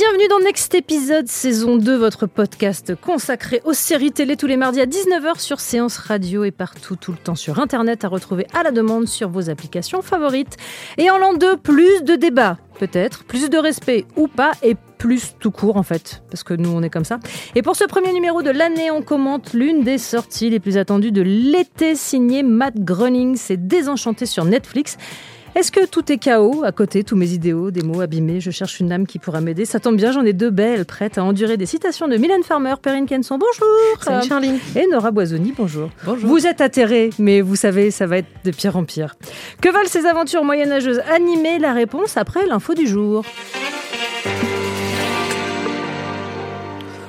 Bienvenue dans Next Épisode, saison 2, votre podcast consacré aux séries télé tous les mardis à 19h sur Séance Radio et partout tout le temps sur Internet à retrouver à la demande sur vos applications favorites. Et en l'an 2, plus de débats, peut-être, plus de respect ou pas, et plus tout court en fait, parce que nous on est comme ça. Et pour ce premier numéro de l'année, on commente l'une des sorties les plus attendues de l'été signé Matt Groening, c'est Désenchanté sur Netflix. Est-ce que tout est chaos À côté, tous mes idéaux, des mots abîmés, je cherche une âme qui pourra m'aider. Ça tombe bien, j'en ai deux belles, prêtes à endurer des citations de Mylène Farmer, Perrine Kenson, bonjour Salut Charlie Et Nora Boisoni, bonjour. Bonjour. Vous êtes atterrés, mais vous savez, ça va être de pire en pire. Que valent ces aventures moyenâgeuses? Animées La réponse après l'info du jour.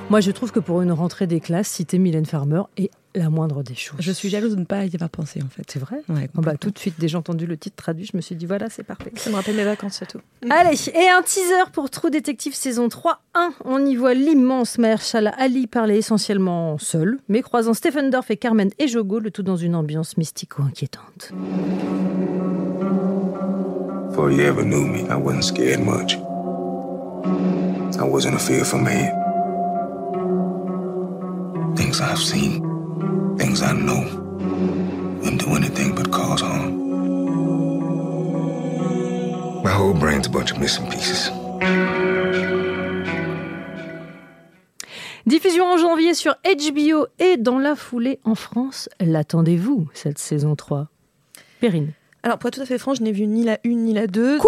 Moi, je trouve que pour une rentrée des classes, citer Mylène Farmer est la moindre des choses. Je suis jalouse de ne pas y avoir pensé en fait. C'est vrai Ouais, Bon, bah, Tout de suite, dès j'ai entendu le titre traduit, je me suis dit voilà, c'est parfait. Ça me rappelle mes vacances surtout. Allez, et un teaser pour True Detective saison 3. 1. On y voit l'immense Mahershala Ali parler essentiellement seul, mais croisant Stephen Dorff et Carmen et Jogo, le tout dans une ambiance mystico-inquiétante. Before you ever knew me, I wasn't scared much. I wasn't a fearful man. Things I've seen, things I know, wouldn't do anything but cause harm. My whole brain's a bunch of missing pieces. Diffusion en janvier sur HBO et dans la foulée en France. L'attendez-vous, cette saison 3 Perrine. Alors pour être tout à fait franc, je n'ai vu ni la 1 ni la 2. donc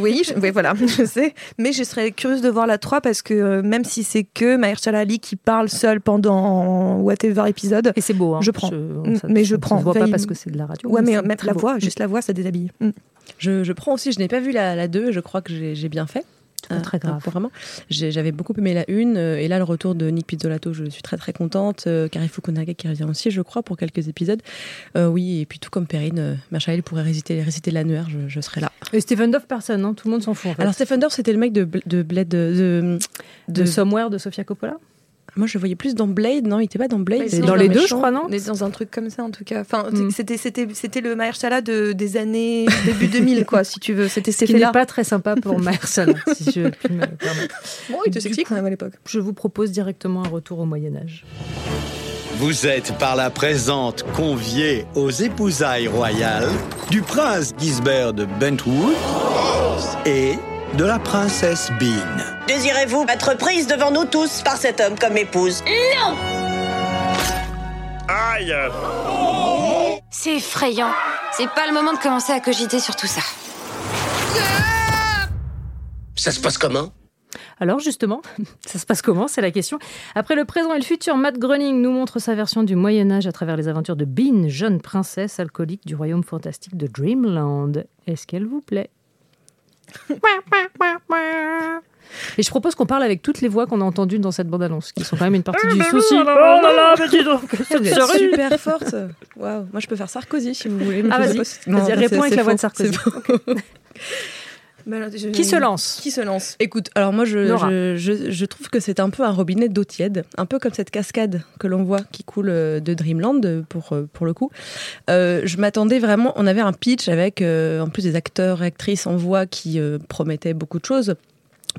oui, je- oui, voilà, je sais. Mais je serais curieuse de voir la 3 parce que euh, même si c'est que Mahershala Ali qui parle seul pendant whatever épisode. Et c'est beau, hein. Je prends. on- Mais je prends. se voit pas parce que c'est de la radio. Ouais, mais très la beau. voix, juste la voix, ça déshabille. Mm. Je, je prends aussi, je n'ai pas vu la, la 2, je crois que j'ai bien fait. Pas très grave. euh, vraiment. J'avais beaucoup aimé la 1, euh, et là, le retour de Nick Pizzolato, je suis très très contente. Euh, Kari Fukunaga qui revient aussi, je crois, pour quelques épisodes. Euh, oui, et puis tout comme Perrine, euh, Machael pourrait réciter, réciter l'annuaire, je, je serais là. Et Stephen Duff, personne, hein. tout le monde s'en fout. En fait. Alors, Stephen Dorff, c'était le mec de, de Blade. De, de, Somewhere de Sofia Coppola? Moi, je le voyais plus dans Blade, non, il était pas dans Blade. Dans le les deux, méchant, je crois, non On est dans un truc comme ça, en tout cas. Enfin, Mm. c'était, c'était, c'était le Mahershala de, des années début 2000, quoi, si tu veux. C'était ces faits-là. pas très sympa pour Mahershala, si je puis me permettre. Bon, il était sexy quand même à l'époque. Je vous propose directement un retour au Moyen-Âge. Vous êtes par la présente conviés aux épousailles royales du prince Gisbert de Bentwood et de la princesse Bean. Désirez-vous être prise devant nous tous par cet homme comme épouse? Aïe C'est effrayant. C'est pas le moment de commencer à cogiter sur tout ça. Ça se passe comment? Alors justement, ça se passe comment? C'est la question. Après le présent et le futur, Matt Groening nous montre sa version du Moyen Âge à travers les aventures de Bean, jeune princesse alcoolique du royaume fantastique de Dreamland. Est-ce qu'elle vous plaît? Et je propose qu'on parle avec toutes les voix qu'on a entendues dans cette bande-annonce, qui sont quand même une partie du souci. Oh là là, mais dis donc, cette série. super forte. Waouh, moi je peux faire Sarkozy si vous voulez. mais Ah, vas-y. Non, réponds avec la voix de Sarkozy. Bah, je- Qui se lance Qui se lance Écoute, alors moi je, Nora. je, je, je trouve que c'est un peu un robinet d'eau tiède, un peu comme cette cascade que l'on voit qui coule euh, de Dreamland euh, pour, euh, pour le coup. Euh, je m'attendais vraiment, on avait un pitch avec euh, en plus des acteurs et actrices en voix qui euh, promettaient beaucoup de choses.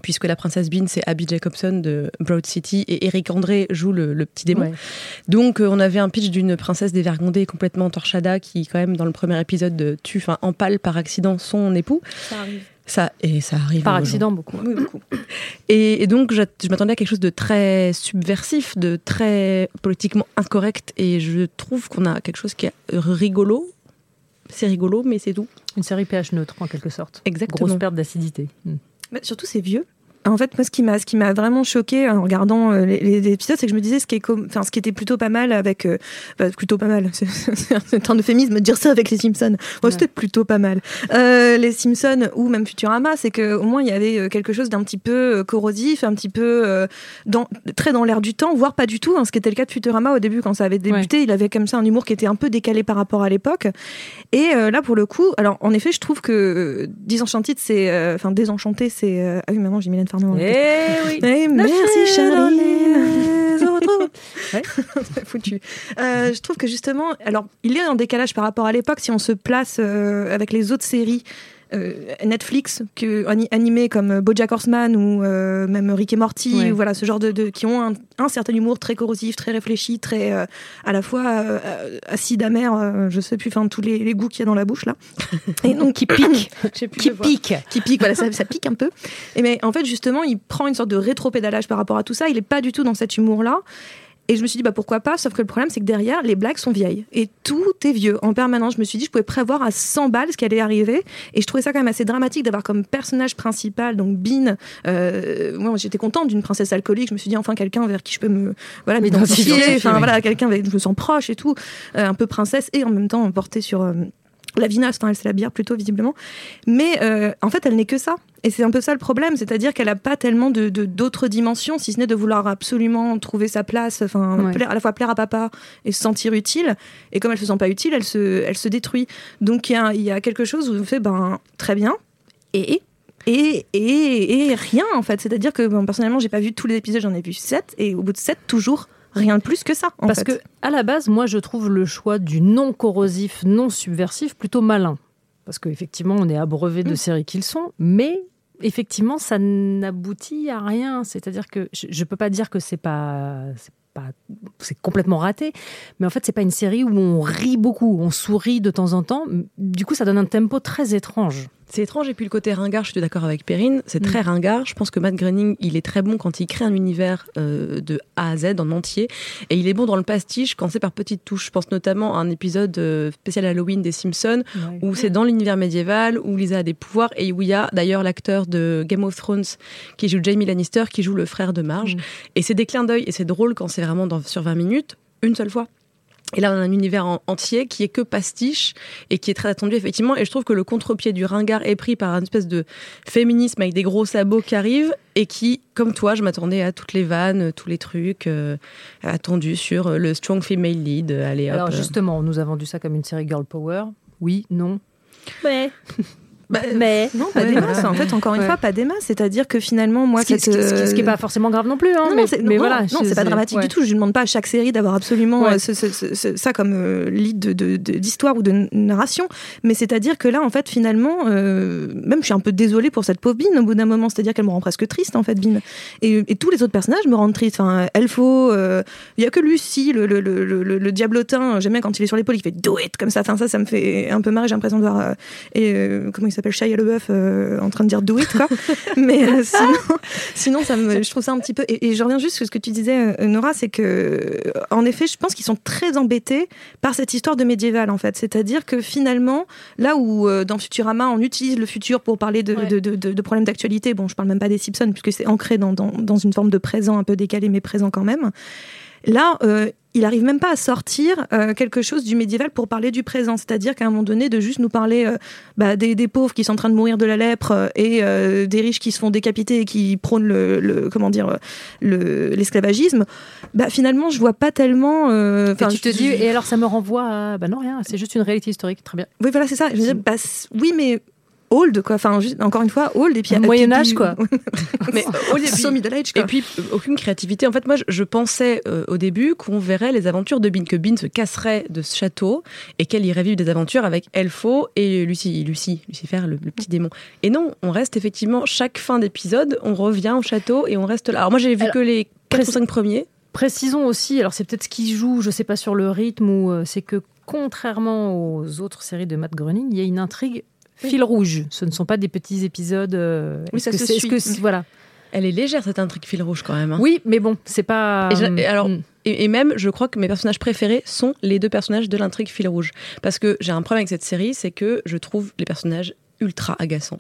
Puisque la princesse Bean, c'est Abby Jacobson de Broad City et Eric André joue le, le petit démon. Ouais. Donc, euh, on avait un pitch d'une princesse dévergondée complètement torchada qui, quand même, dans le premier épisode, de tue, enfin, empale par accident son époux. Ça arrive. Ça, et ça arrive. Par accident, beaucoup. Oui, beaucoup. Et, et donc, je, je m'attendais à quelque chose de très subversif, de très politiquement incorrect. Et je trouve qu'on a quelque chose qui est rigolo. C'est rigolo, mais c'est tout. Une série pH neutre, en quelque sorte. Exactement. Grosse perte d'acidité. Mais surtout, c'est vieux. En fait, moi, ce qui m'a, ce qui m'a vraiment choqué en regardant euh, les, les épisodes, c'est que je me disais ce qui est, com- enfin, ce qui était plutôt pas mal avec, euh, bah, plutôt pas mal. C'est un euphémisme de dire ça avec les Simpsons. Ouais, C'était plutôt pas mal. Euh, les Simpsons ou même Futurama, c'est que au moins il y avait euh, quelque chose d'un petit peu corrosif, un petit peu euh, dans, très dans l'air du temps, voire pas du tout. hein, ce qui était le cas de Futurama au début quand ça avait débuté. Il avait comme ça un humour qui était un peu décalé par rapport à l'époque. Et là, pour le coup, alors en effet, je trouve que Disenchanted, c'est, enfin Désenchanté, c'est. ah oui, maman, j'ai Mylène Farmer. Tête. Eh oui. Eh, La merci autres. Ouais. Foutu. Euh, je trouve que justement, alors il est en décalage par rapport à l'époque si on se place euh, avec les autres séries. Euh, Netflix que, ani- animées comme BoJack Horseman ou euh, même Rick et Morty Ouais. ou voilà ce genre de, de- qui ont un, un certain humour très corrosif très réfléchi très euh, à la fois euh, euh, acide amer euh, je sais plus enfin tous les, les goûts qu'il y a dans la bouche là. Et donc qui pique. Qui pique. Qui pique voilà ça, ça pique un peu. Et mais en fait justement il prend une sorte de rétro-pédalage par rapport à tout ça. Il est pas du tout dans cet humour là et je me suis dit, bah pourquoi pas, sauf que le problème, c'est que derrière, les blagues sont vieilles. Et tout est vieux. En permanence, je me suis dit, je pouvais prévoir à 100 balles ce qui allait arriver. Et je trouvais ça quand même assez dramatique d'avoir comme personnage principal, donc Bean. Euh, moi, j'étais contente d'une princesse alcoolique. Je me suis dit, enfin, quelqu'un vers qui je peux me voilà, m'identifier. Enfin, oui. voilà, quelqu'un avec qui je me sens proche et tout. Euh, un peu princesse et en même temps portée sur. euh, la vinasse, enfin, elle c'est la bière plutôt visiblement, mais euh, en fait elle n'est que ça. Et c'est un peu ça le problème, c'est-à-dire qu'elle n'a pas tellement de d'autres dimensions, si ce n'est de vouloir absolument trouver sa place, enfin Ouais. à la fois plaire à papa et se sentir utile. Et comme elle se sent pas utile, elle se, elle se détruit. Donc il y a, il y a quelque chose où on fait ben très bien et et, et, et rien en fait. C'est-à-dire que bon, personnellement j'ai pas vu tous les épisodes, j'en ai vu 7 et au bout de 7 toujours rien de plus que ça. en Parce fait. que à la base, moi, je trouve le choix du non corrosif, non subversif plutôt malin. Parce qu'effectivement, on est abreuvé de séries qu'ils sont, mais effectivement, ça n'aboutit à rien. C'est-à-dire que je ne peux pas dire que c'est pas. c'est pas- C'est complètement raté, mais en fait, c'est pas une série où on rit beaucoup, on sourit de temps en temps. Du coup, ça donne un tempo très étrange. C'est étrange, et puis le côté ringard, je suis d'accord avec Perrine, c'est très ringard. Je pense que Matt Groening, il est très bon quand il crée un univers euh, de A à Z en entier, et il est bon dans le pastiche quand c'est par petites touches. Je pense notamment à un épisode euh, spécial Halloween des Simpsons, où c'est dans l'univers médiéval, où Lisa a des pouvoirs, et où il y a d'ailleurs l'acteur de Game of Thrones qui joue Jamie Lannister, qui joue le frère de Marge. Et c'est des clins d'œil, et c'est drôle quand c'est vraiment dans, sur 20 minutes, une seule fois. Et là, on a un univers en- entier qui est que pastiche et qui est très attendu, effectivement. Et je trouve que le contre-pied du ringard est pris par une espèce de féminisme avec des gros sabots qui arrivent et qui, comme toi, je m'attendais à toutes les vannes, tous les trucs euh, attendus sur le strong female lead. Allez, hop. Alors justement, on nous a vendu ça comme une série girl power. Oui, non. Mais. Bah, mais. non, pas des masses. En fait, encore une fois, pas des masses. C'est-à-dire que finalement, moi, Ce qui, cette, ce qui- ce qui- est euh, pas forcément grave non plus. Hein, non, mais, voilà, non, c'est pas dramatique du tout. Je ne demande pas à chaque série d'avoir absolument Ouais. euh, ce- ce- ça comme euh, lead de, de- de- d'histoire ou de narration. Mais c'est-à-dire que là, en fait, finalement, euh, même je suis un peu désolée pour cette pauvre Bean au bout d'un moment. C'est-à-dire qu'elle me rend presque triste, en fait, Bean. Et, et tous les autres personnages me rendent triste. Enfin, Elfo, euh, il y a que Lucie, le, le, le, le, le diablotin. J'aime bien quand il est sur l'épaule, il fait do it comme ça. Enfin, ça, ça me fait un peu marrer. J'ai l'impression de voir. euh, et euh, comment il s'appelle Shia LeBeouf euh, en train de dire do it, quoi. Mais euh, sinon, sinon ça me, je trouve ça un petit peu. Et, et je reviens juste sur ce que tu disais, euh, Nora, c'est que, en effet, je pense qu'ils sont très embêtés par cette histoire de médiéval, en fait. C'est-à-dire que finalement, là où euh, dans Futurama, on utilise le futur pour parler de, de, de- de- de problèmes d'actualité, bon, je parle même pas des Simpsons, puisque c'est ancré dans, dans, dans une forme de présent un peu décalé, mais présent quand même. Là, euh, il arrive même pas à sortir euh, quelque chose du médiéval pour parler du présent. C'est-à-dire qu'à un moment donné, de juste nous parler euh, bah, des, des pauvres qui sont en train de mourir de la lèpre euh, et des riches qui se font décapiter et qui prônent le, le- comment dire le- l'esclavagisme, bah, finalement, je vois pas tellement. enfin, tu te dis, et alors ça me renvoie à. Bah non, rien, c'est juste une réalité historique. Très bien. Oui, voilà, c'est ça. Je bah, c- oui, mais old, quoi. Enfin, juste- encore une fois, old et puis Moyen puis- Âge, quoi. Mais au début- So middle age, Et quoi. puis, euh, aucune créativité. En fait, moi, je, je pensais euh, au début qu'on verrait les aventures de Bean, que Bean se casserait de ce château et qu'elle irait vivre des aventures avec Elfo et Lucie, Lucie, Lucifer, le, le petit démon. Et non, on reste effectivement, chaque fin d'épisode, on revient au château et on reste là. Alors, moi, j'ai vu Alors, que les 4 ou précis- 5 premiers. Précisons aussi, alors c'est peut-être ce qui joue, je sais pas sur le rythme, ou euh, c'est que contrairement aux autres séries de Matt Groening, il y a une intrigue fil rouge. Ce ne sont pas des petits épisodes. euh, Oui, est-ce ça que se suit. que c'est- voilà. Elle est légère, cette intrigue fil rouge, quand même. hein. Oui, mais bon, c'est pas. Et je- et alors, Mm. Et, et même, je crois que mes personnages préférés sont les deux personnages de l'intrigue fil rouge. Parce que j'ai un problème avec cette série, c'est que je trouve les personnages ultra agaçant.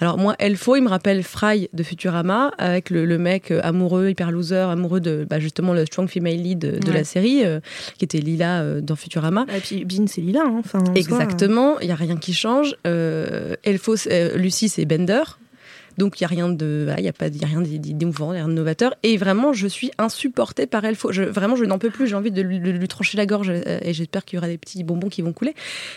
Alors moi, Elfo, il me rappelle Fry de Futurama, avec le, le mec euh, amoureux, hyper loser, amoureux de bah, justement le strong female lead de, de Ouais. la série, euh, qui était Lila euh, dans Futurama. Et puis Bean, c'est Lila. hein. Exactement, il y a rien qui change. Elfo, Lucie, c'est Bender. Donc il y a rien de, il y a pas, y a rien d'émouvant, rien de novateur. Et vraiment, je suis insupportée par Elfo. Je, vraiment, je n'en peux plus. J'ai envie de lui, de lui trancher la gorge. euh, Et j'espère qu'il y aura des petits bonbons qui vont couler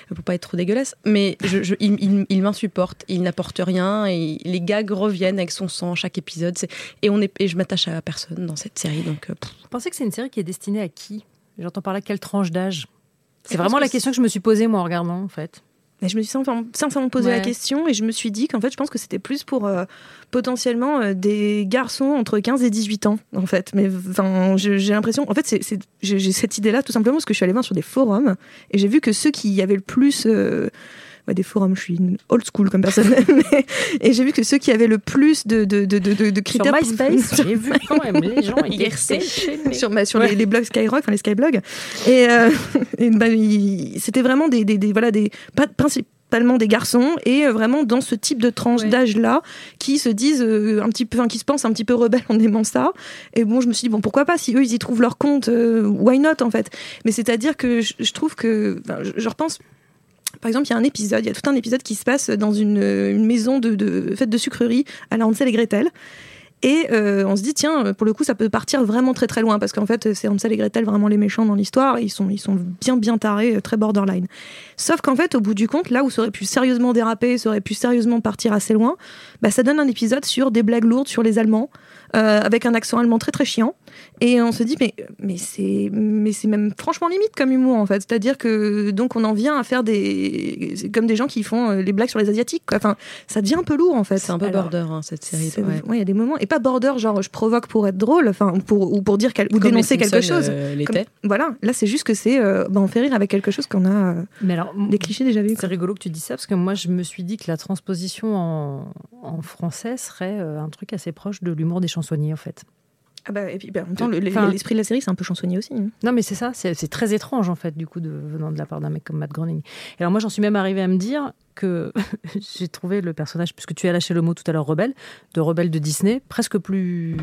pour pas être trop dégueulasse. Mais je, je- il, il- il m'insupporte. Il n'apporte rien. Et les gags reviennent avec son sang chaque épisode. Et on est, et je m'attache à personne dans cette série. Donc euh, pff. Vous pensez que c'est une série qui est destinée à qui? J'entends par là quelle tranche d'âge? C'est vraiment la que question que je me suis posée moi en regardant en fait. Mais je me suis sincèrement, sincèrement posé la question et je me suis dit qu'en fait, je pense que c'était plus pour euh, potentiellement euh, des garçons entre 15 et 18 ans, en fait. Mais j'ai l'impression. En fait, j'ai cette idée-là tout simplement parce que je suis allée voir sur des forums et j'ai vu que ceux qui y avaient le plus. euh, ouais, des forums, je suis une old school comme personne. et j'ai vu que ceux qui avaient le plus de, de, de, de, de- de Sur critères. MySpace, j'ai vu quand même les gens déchaînés. sur, bah, sur Ouais. les, les blogs Skyrock, enfin les Skyblogs. Et, euh, et, bah, c'était vraiment des, des, des- voilà des pas principalement des garçons et euh, vraiment dans ce type de tranche Ouais. d'âge là qui se disent euh, un petit peu, enfin, qui se pensent un petit peu rebelles en aimant ça. Et bon, je me suis dit bon pourquoi pas si eux ils y trouvent leur compte, euh, why not en fait? Mais c'est à dire que je, je trouve que, je, je repense. Par exemple, il y a un épisode, il y a tout un épisode qui se passe dans une, maison de, de fête de sucrerie à la Hansel et Gretel. Et euh, on se dit, tiens, pour le coup, ça peut partir vraiment très très loin, parce qu'en fait, c'est Hansel et Gretel vraiment les méchants dans l'histoire, ils sont, ils sont bien bien tarés, euh, très borderline. Sauf qu'en fait, au bout du compte, là où ça aurait pu sérieusement déraper, ça aurait pu sérieusement partir assez loin, bah, ça donne un épisode sur des blagues lourdes sur les Allemands, euh, avec un accent allemand très très chiant. Et on se dit, mais, mais c'est mais c'est même franchement limite comme humour, en fait. C'est-à-dire que donc on en vient à faire des. comme des gens qui font euh, les blagues sur les Asiatiques, quoi. Enfin, ça devient un peu lourd, en fait. c'est un peu Alors, border hein, cette série. c'est- ouais. ouais, il y a des moments et pas border genre je provoque pour être drôle, enfin pour ou pour dire quel- ou dénoncer quelque chose. euh, Comme- voilà, là c'est juste que c'est euh, bah, on fait rire avec quelque chose qu'on a euh, Mais alors, des clichés déjà vus. c'est rigolo que tu dis ça parce que moi je me suis dit que la transposition en, en français serait euh, un truc assez proche de l'humour des chansonniers en fait. Ah bah, et puis bah, en même temps le- le- Enfin- l'esprit de la série c'est un peu chansonnier aussi. hein. Non, mais c'est ça, c'est c'est très étrange en fait, du coup, de, venant de la part d'un mec comme Matt Groening. Et alors, moi, j'en suis même arrivée à me dire que j'ai trouvé le personnage, puisque tu as lâché le mot tout à l'heure, rebelle, de rebelle de Disney, presque plus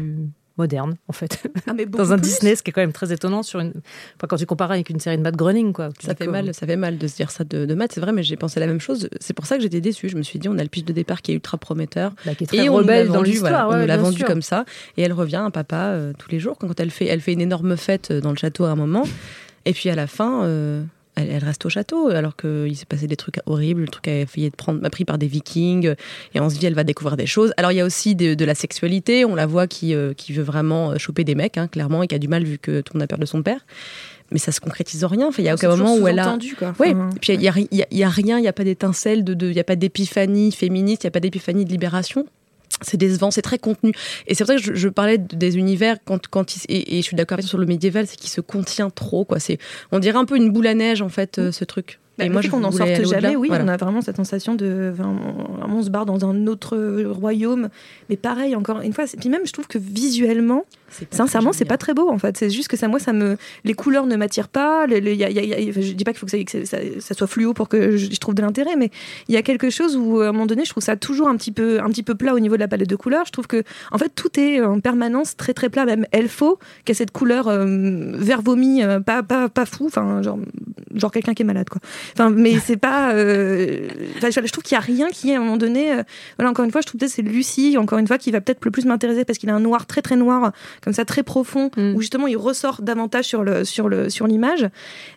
moderne en fait. Ah, mais Dans un plus. Disney, ce qui est quand même très étonnant sur une. Enfin, quand tu compares avec une série de Matt Groening, quoi. Ça fait mal, ça fait mal de se dire ça de, de Matt, c'est vrai, mais j'ai pensé la même chose. C'est pour ça que j'étais déçue. Je me suis dit, on a le pitch de départ qui est ultra prometteur. Bah, qui est très Et on l'a vendu, voilà, on ouais, l'a vendu sûr. comme ça. Et elle revient, un papa, euh, tous les jours. Quand elle fait, elle fait une énorme fête euh, dans le château à un moment. Et puis à la fin, euh, elle, elle reste au château, alors qu'il s'est passé des trucs horribles. Le truc a failli être prendre, pris par des vikings. Et on se dit, elle va découvrir des choses. Alors il y a aussi de, de la sexualité. On la voit qui, euh, qui veut vraiment euh, choper des mecs, hein, clairement, et qui a du mal vu que tout le monde a peur de son père. Mais ça se concrétise en rien. Enfin, il y a aucun moment où elle a. quoi. Oui, Enfin, et puis il n'y a, y a- il y a rien, il n'y a pas d'étincelle, il de, de, il y a pas d'épiphanie féministe, il n'y a pas d'épiphanie de libération. C'est décevant, c'est très contenu. Et c'est pour ça que je, je parlais de- des univers quand, quand il, et, et je suis d'accord sur le médiéval, c'est qu'il se contient trop. Quoi. C'est, on dirait un peu une boule à neige, en fait, euh, ce truc. Bah, et moi, je qu'on n'en sorte jamais, oui, Voilà. on a vraiment cette sensation de. enfin, on, on se barre dans un autre royaume. Mais pareil, encore une fois, puis même, je trouve que visuellement, sincèrement, c'est pas très beau en fait. C'est juste que ça, moi, ça me. Les couleurs ne m'attirent pas. le- le- y a- y a- y a- je dis pas qu'il faut que, ça, que ça- ça soit fluo pour que je, je trouve de l'intérêt, mais il y a quelque chose où, à un moment donné, je trouve ça toujours un petit peu, un petit peu plat au niveau de la palette de couleurs. Je trouve que, en fait, tout est en permanence très très plat. Même Elfo, qui a cette couleur euh, vert vomi, euh, pas, pas, pas fou, enfin, genre, genre quelqu'un qui est malade, quoi. Enfin, mais c'est pas. euh, enfin, je trouve qu'il y a rien qui, à un moment donné. euh, voilà, encore une fois, je trouve que c'est Lucie, encore une fois, qui va peut-être le plus m'intéresser parce qu'il a un noir très très noir, comme ça, très profond, Mm. où justement il ressort davantage sur le sur le sur l'image.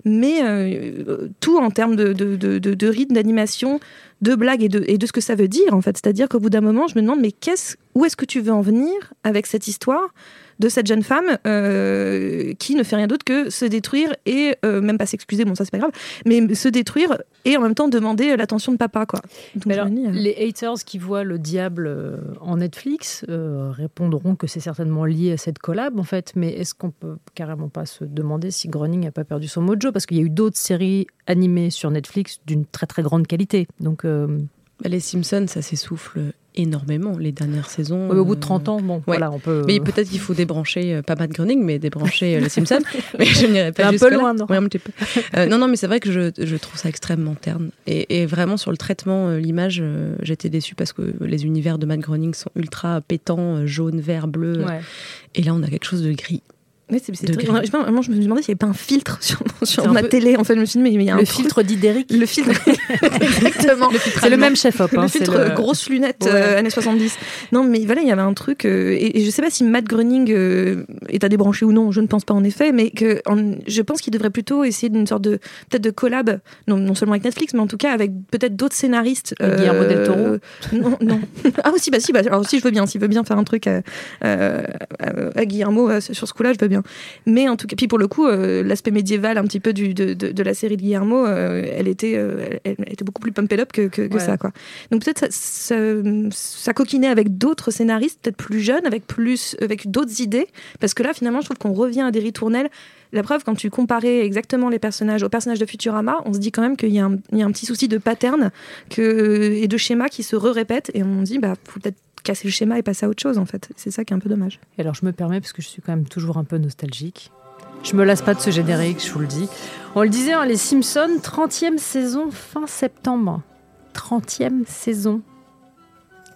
Mais euh, tout en termes de, de, de, de, de rythme, d'animation, de blagues et de, et de ce que ça veut dire, en fait. C'est-à-dire qu'au bout d'un moment, je me demande, mais qu'est-ce, où est-ce que tu veux en venir avec cette histoire? De cette jeune femme euh, qui ne fait rien d'autre que se détruire et euh, même pas s'excuser, bon ça c'est pas grave, mais se détruire et en même temps demander l'attention de papa quoi. Donc, Mais alors, dis, euh, les haters qui voient le diable en Netflix répondront que c'est certainement lié à cette collab, en fait. Mais est-ce qu'on peut carrément pas se demander si Groening n'a pas perdu son mojo? Parce qu'il y a eu d'autres séries animées sur Netflix d'une très très grande qualité. Donc, Bah, les Simpsons, ça s'essouffle énormément les dernières saisons. Au bout de 30 ans, bon, voilà, on peut. Mais peut-être qu'il faut débrancher, euh, pas Matt Groening, mais débrancher euh, les Simpsons. mais je n'irai pas un peu loin, non Ouais, un petit peu. Euh, non, non, mais c'est vrai que je, je trouve ça extrêmement terne. Et, et vraiment, sur le traitement, euh, l'image, euh, j'étais déçue parce que les univers de Matt Groening sont ultra pétants, euh, jaune, vert, bleu. Ouais. Et là, on a quelque chose de gris. Ouais, c'est- c'est très- je, vraiment, je me demandais s'il n'y avait pas un filtre sur, sur ma peu- télé. En fait, je me suis dit, mais il y a un Le filtre d'Idéric. Le filtre. Exactement. C'est le même chef-op. le hein, filtre c'est euh, grosses lunettes Ouais. euh, années 70. Non, mais voilà, il y avait un truc. euh, et, et je sais pas si Matt Groening euh, est à débrancher ou non, je ne pense pas en effet, mais que en- je pense qu'il devrait plutôt essayer d'une sorte de peut-être de collab, non, non seulement avec Netflix, mais en tout cas avec peut-être d'autres scénaristes. Guillermo del Toro Non, non. ah aussi, bah si, bah, alors si je veux bien, s'il veut bien faire un truc à, euh, à- à Guillermo euh, sur ce coup-là, je veux bien. Mais en tout cas, puis pour le coup, euh, l'aspect médiéval un petit peu du, de, de, de la série de Guillermo, euh, elle était, euh, elle, elle était beaucoup plus pumped up que, que, que Ouais. ça, quoi. Donc peut-être ça, ça, ça coquinait avec d'autres scénaristes, peut-être plus jeunes, avec plus, avec d'autres idées, parce que là, finalement, je trouve qu'on revient à des ritournelles. La preuve, quand tu comparais exactement les personnages aux personnages de Futurama, on se dit quand même qu'il y, a un- il y a un petit souci de pattern que, et de schéma qui se re-répètent, et on dit, bah, faut peut-être casser le schéma et passer à autre chose, en fait. C'est ça qui est un peu dommage. Et alors je me permets, parce que je suis quand même toujours un peu nostalgique. Je me lasse pas de ce générique, je vous le dis. On le disait, hein, les Simpsons, 30e saison fin septembre. 30e saison.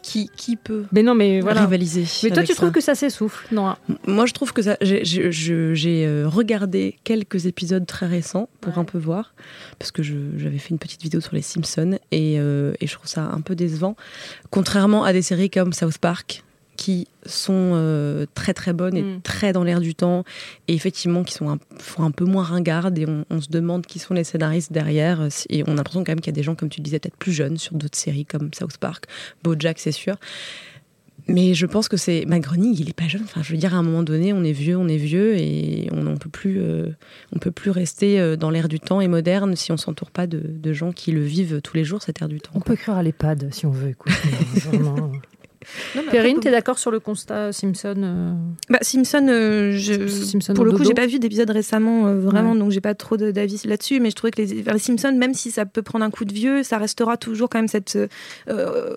Qui, qui peut Mais non, mais voilà. rivaliser Mais toi, tu trouves que ça s'essouffle Non. Moi, je trouve que ça. J'ai euh, regardé quelques épisodes très récents pour un peu voir, parce que j'avais fait une petite vidéo sur les Simpsons et, euh, et je trouve ça un peu décevant. Contrairement à des séries comme South Park, qui sont euh, très très bonnes et Mm. très dans l'air du temps, et effectivement qui sont un, font un peu moins ringardes, et on, on se demande qui sont les scénaristes derrière, et on a l'impression quand même qu'il y a des gens, comme tu disais, peut-être plus jeunes sur d'autres séries comme South Park, BoJack, c'est sûr. Mais je pense que c'est Matt Groening, il est pas jeune. Enfin, je veux dire, à un moment donné, on est vieux, on est vieux, et on ne peut plus, euh, on peut plus rester euh, dans l'air du temps et moderne si on s'entoure pas de, de gens qui le vivent tous les jours cet air du temps. On peut écrire à l'EHPAD si on veut, écoute. Vraiment. Perrine, t'es d'accord sur le constat Simpson euh, Bah, Simpson, euh, je, Simpson pour le coup, j'ai pas vu d'épisode récemment, euh, vraiment, Ouais. donc j'ai pas trop d'avis là-dessus. Mais je trouvais que les, les Simpsons, même si ça peut prendre un coup de vieux, ça restera toujours quand même cette. euh,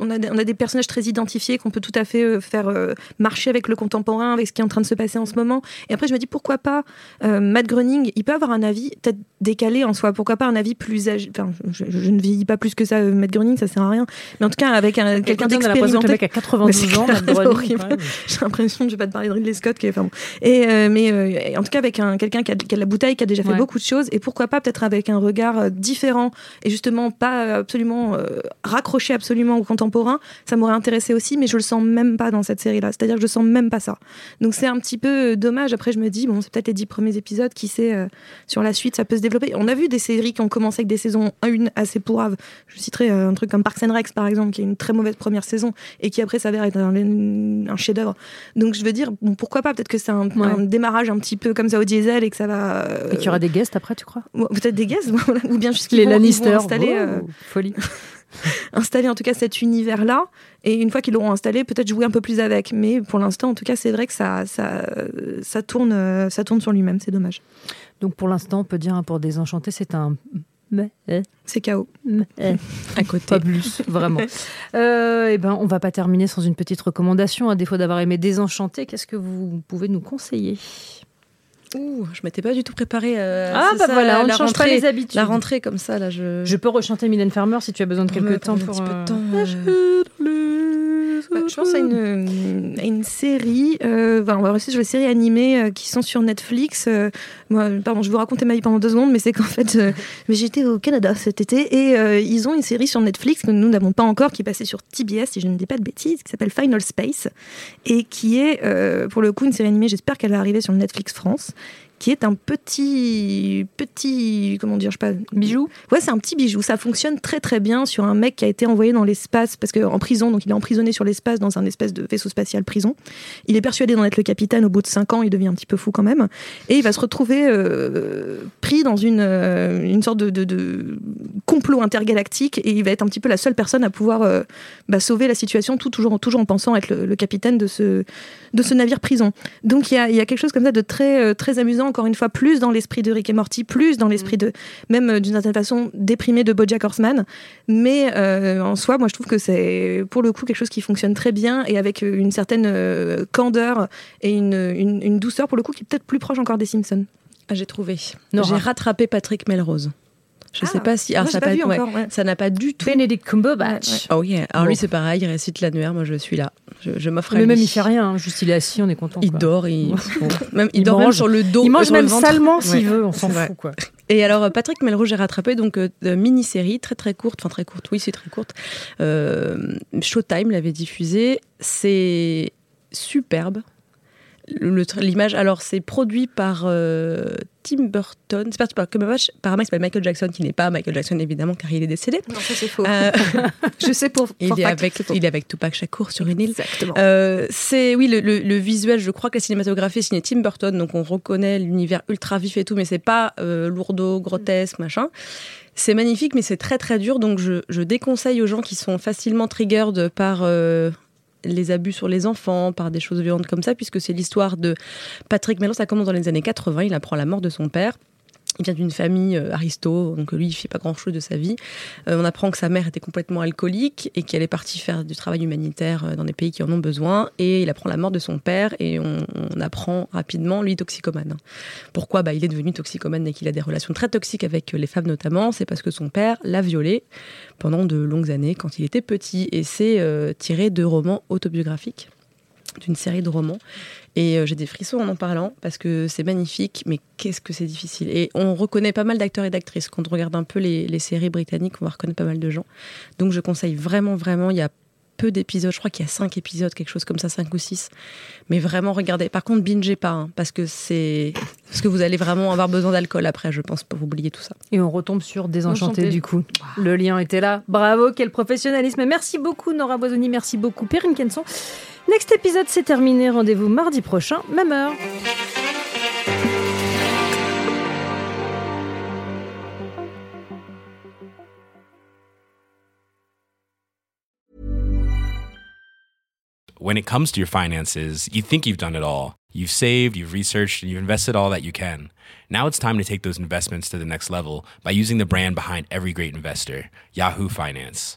on, a des, on a des personnages très identifiés qu'on peut tout à fait euh, faire euh, marcher avec le contemporain, avec ce qui est en train de se passer en ce moment. Et après, je me dis pourquoi pas euh, Matt Groening, il peut avoir un avis peut-être décalé en soi. Pourquoi pas un avis plus âgé Enfin, je, je- je ne vieillis pas plus que ça, euh, Matt Groening, ça sert à rien. Mais en tout cas, avec un- quelqu'un d'expérimenté. Le mec a 92 Ouais, c'est ans, horrible. J'ai l'impression que je vais pas te parler de Ridley Scott. Qui est, enfin bon. et, euh, mais euh, en tout cas, avec un, quelqu'un qui a, qui a de la bouteille, qui a déjà fait Ouais. beaucoup de choses, et pourquoi pas peut-être avec un regard euh, différent, et justement pas absolument euh, raccroché absolument au contemporain, ça m'aurait intéressé aussi, mais je le sens même pas dans cette série-là. C'est-à-dire que je sens même pas ça. Donc c'est un petit peu dommage. Après, je me dis, bon, c'est peut-être les dix premiers épisodes, qui sait, sur la suite, ça peut se développer. On a vu des séries qui ont commencé avec des saisons 1 assez pourraves. Je citerai un truc comme Parks and Rex, par exemple, qui est une très mauvaise première saison, et qui après s'avère être un, un chef-d'œuvre. Donc je veux dire, bon, pourquoi pas? Peut-être que c'est un, Ouais. un démarrage un petit peu comme ça au diesel et que ça va. euh, Et qu'il y aura des guests après, tu crois? Bon, Peut-être des guests, ou bien juste Les vont, ils vont Lannister. installer, Oh, euh, Folie. installer en tout cas cet univers-là. Et une fois qu'ils l'auront installé, peut-être jouer un peu plus avec. Mais pour l'instant, en tout cas, c'est vrai que ça, ça, ça, tourne, euh, ça tourne sur lui-même. C'est dommage. Donc pour l'instant, on peut dire hein, pour Désenchanté, c'est un. Eh, C'est mais, eh. À côté. Pas plus, vraiment. Euh, eh ben, on va pas terminer sans une petite recommandation. À défaut d'avoir aimé Désenchanté, qu'est-ce que vous pouvez nous conseiller? Ouh, je m'étais pas du tout préparée. euh, Ah, bah ça, voilà, on ne pas les habitudes. La rentrée comme ça, là, je. Je peux rechanter Mylène Farmer si tu as besoin de quelques temps un pour. petit peu de euh, temps. Bah, je pense à une, série, euh, on va rester sur les séries animées euh, qui sont sur Netflix. Euh, pardon, je vous raconter ma vie pendant deux secondes, mais c'est qu'en fait, euh, mais j'étais au Canada cet été et ils ont une série sur Netflix que nous n'avons pas encore, qui est passée sur TBS, si je ne dis pas de bêtises, qui s'appelle Final Space et qui est, pour le coup, une série animée. J'espère qu'elle va arriver sur Netflix France qui est un petit petit comment dire je sais pas Bijou Ouais, c'est un petit bijou. Ça fonctionne très très bien sur un mec qui a été envoyé dans l'espace parce que en prison, donc il est emprisonné sur l'espace dans un espèce de vaisseau spatial prison. Il est persuadé d'en être le capitaine. Au bout de cinq ans, il devient un petit peu fou quand même, et il va se retrouver euh, pris dans une euh, une sorte de, de- de complot intergalactique et il va être un petit peu la seule personne à pouvoir euh, bah, sauver la situation, tout toujours toujours en pensant être le, le capitaine de ce de ce navire prison. Donc il y a, il y a quelque chose comme ça de très très amusant encore une fois, plus dans l'esprit de Rick et Morty, plus dans l'esprit de, même euh, d'une certaine façon, déprimé de BoJack Horseman. Mais euh, en soi, moi, je trouve que c'est pour le coup quelque chose qui fonctionne très bien et avec euh, une certaine euh, candeur et une, une- une douceur, pour le coup, qui est peut-être plus proche encore des Simpsons. Ah, j'ai trouvé. J'ai rattrapé Patrick Melrose. Je Ah, sais pas si. alors, ça, pas pas- vu ouais, n'a pas du tout. Benedict Cumberbatch. Oh yeah. Alors Bon. lui, c'est pareil, il récite l'annuaire. Moi, je suis là. Je, je m'offre Mais même il fait rien, hein, juste il est assis, on est content. Il quoi. dort, il, Bon. même, il, Il dort même mange. sur le dos. Il mange même salement s'il Ouais. veut, on s'en fout quoi. Et alors, euh, Patrick Melrose, j'ai rattrapé donc euh, mini-série très très courte, enfin très courte, oui, c'est très courte. Euh, Showtime l'avait diffusée. C'est superbe. L'image, alors c'est produit par euh, Tim Burton, c'est pas par par un mec qui s'appelle Michael Jackson, qui n'est pas Michael Jackson évidemment, car il est décédé. Non, ça c'est faux. Euh, je sais pour. il, est avec, il est avec Tupac Shakur sur une île. Exactement. Euh, c'est oui le, le- le visuel. Je crois que la cinématographie est signée Tim Burton, donc on reconnaît l'univers ultra vif et tout, mais c'est pas euh, lourdeau, grotesque, machin. C'est magnifique, mais c'est très très dur. Donc je, je déconseille aux gens qui sont facilement triggered par euh, les abus sur les enfants, par des choses violentes comme ça, puisque c'est l'histoire de Patrick Mellon. Ça commence dans les années 80. Il apprend la mort de son père. Il vient d'une famille euh, aristo, donc lui, il fait pas grand-chose de sa vie. Euh, on apprend que sa mère était complètement alcoolique et qu'elle est partie faire du travail humanitaire euh, dans des pays qui en ont besoin. Et il apprend la mort de son père et on, apprend rapidement, lui, toxicomane. Pourquoi? Bah, Il est devenu toxicomane et qu'il a des relations très toxiques avec euh, les femmes notamment. C'est parce que son père l'a violé pendant de longues années quand il était petit. Et c'est tiré de romans autobiographiques d'une série de romans. Et euh, j'ai des frissons en en parlant parce que c'est magnifique, mais qu'est-ce que c'est difficile. Et on reconnaît pas mal d'acteurs et d'actrices. Quand on regarde un peu les, les séries britanniques, on va reconnaître pas mal de gens. Donc je conseille vraiment, vraiment, il y a peu d'épisodes, je crois qu'il y a cinq épisodes, quelque chose comme ça, cinq ou six. Mais vraiment, regardez. Par contre, bingez pas, hein, parce que c'est parce que vous allez vraiment avoir besoin d'alcool après, je pense, pour oublier tout ça. Et on retombe sur Désenchanté Enchanté. du coup. Le lien était là. Bravo, quel professionnalisme. Merci beaucoup Nora Boisoni, merci beaucoup Perrine Kenson. Next épisode, c'est terminé. Rendez-vous mardi prochain, même heure. when it comes to your finances, you think you've done it all. You've saved, you've researched, and you've invested all that you can. Now it's time to take those investments to the next level by using the brand behind every great investor, Yahoo Finance.